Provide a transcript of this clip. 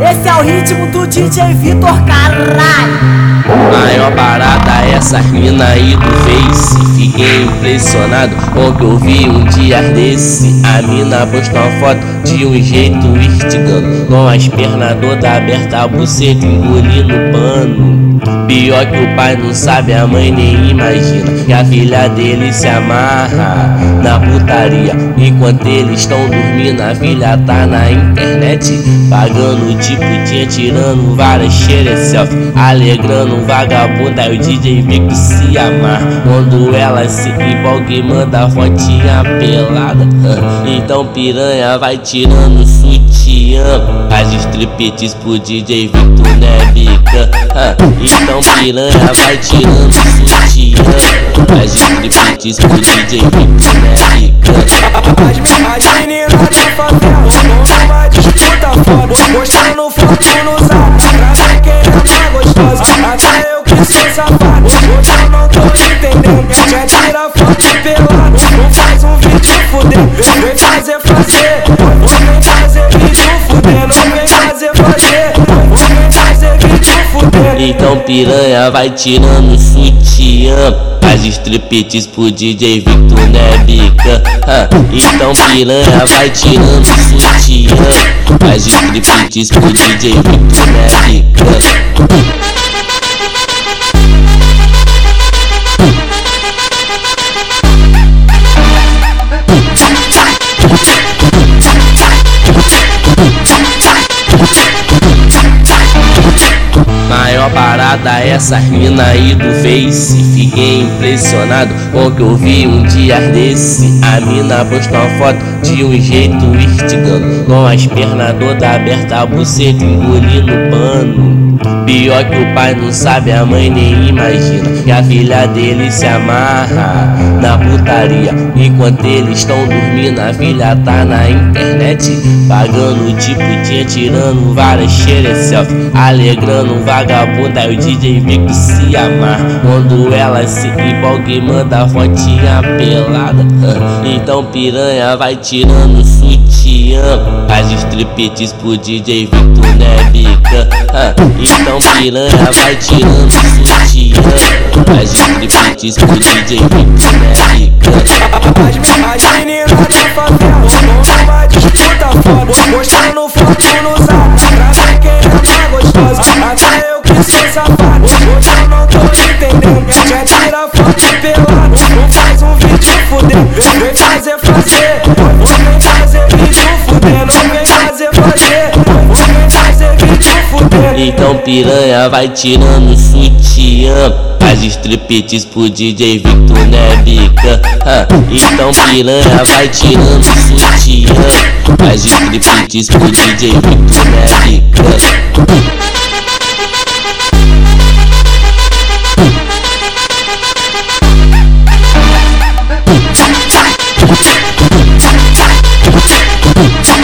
Esse é o ritmo do DJ Vitor, caralho. Maior parada é essa mina aí do Face. Fiquei impressionado com o que eu vi um dia desse. A mina postou uma foto de um jeito instigando. Com as pernas toda aberta, a buceta engolindo pano. Pior que o pai não sabe, a mãe nem imagina que a filha dele se amarra putaria. Enquanto eles estão dormindo, a filha tá na internet pagando tipo tinha tirando várias cheiras selfie, alegrando vagabundo. Aí o DJ vê que se amar quando ela se empolga e manda fotinha pelada. Então piranha vai tirando sutiã, as striptease pro DJ Victor Nebica. Então piranha vai tirando sutiã, striptease pro DJ Victor Nebica. As meninas da favela numa disputa foda, mostrando foto no zap pra ver quem é mais gostosa. Então piranha vai tirando sutiã As striptease pro DJ Victor Nebica. Então piranha vai tirando sutiã. As striptease pro DJ Victor Nebica Maior parada é essa mina aí do Face. Fiquei impressionado com o que eu vi um dia desse. A mina postou uma foto de um jeito instigando. Com as pernas toda aberta, buceta engolindo pano. Pior que o pai não sabe, a mãe nem imagina que a filha dele se amarra na putaria. Enquanto eles estão dormindo, a filha tá na internet pagando tipo tinha tirando várias cheiras selfie, alegrando um vagabundo. Aí o DJ que se amar quando ela se empolga e manda fotinha pelada. Então piranha vai tirando sutiã, as striptease pro DJ Victor Nebica. Então piranha vai tirando sutiã, as striptease pro DJ Victor Nebica. As meninas safado, eu não tô entendendo. Já tira foto pelado, não faz um vídeo fudendo. Vem fazer fazer, vem fazer vídeo fudendo. Vem fazer fazer, vem fazer vídeo fudendo. Então piranha vai tirando sutiã As striptease pro DJ Victor Nebica Então piranha vai tirando sutiã As striptease pro DJ Victor Nebica 후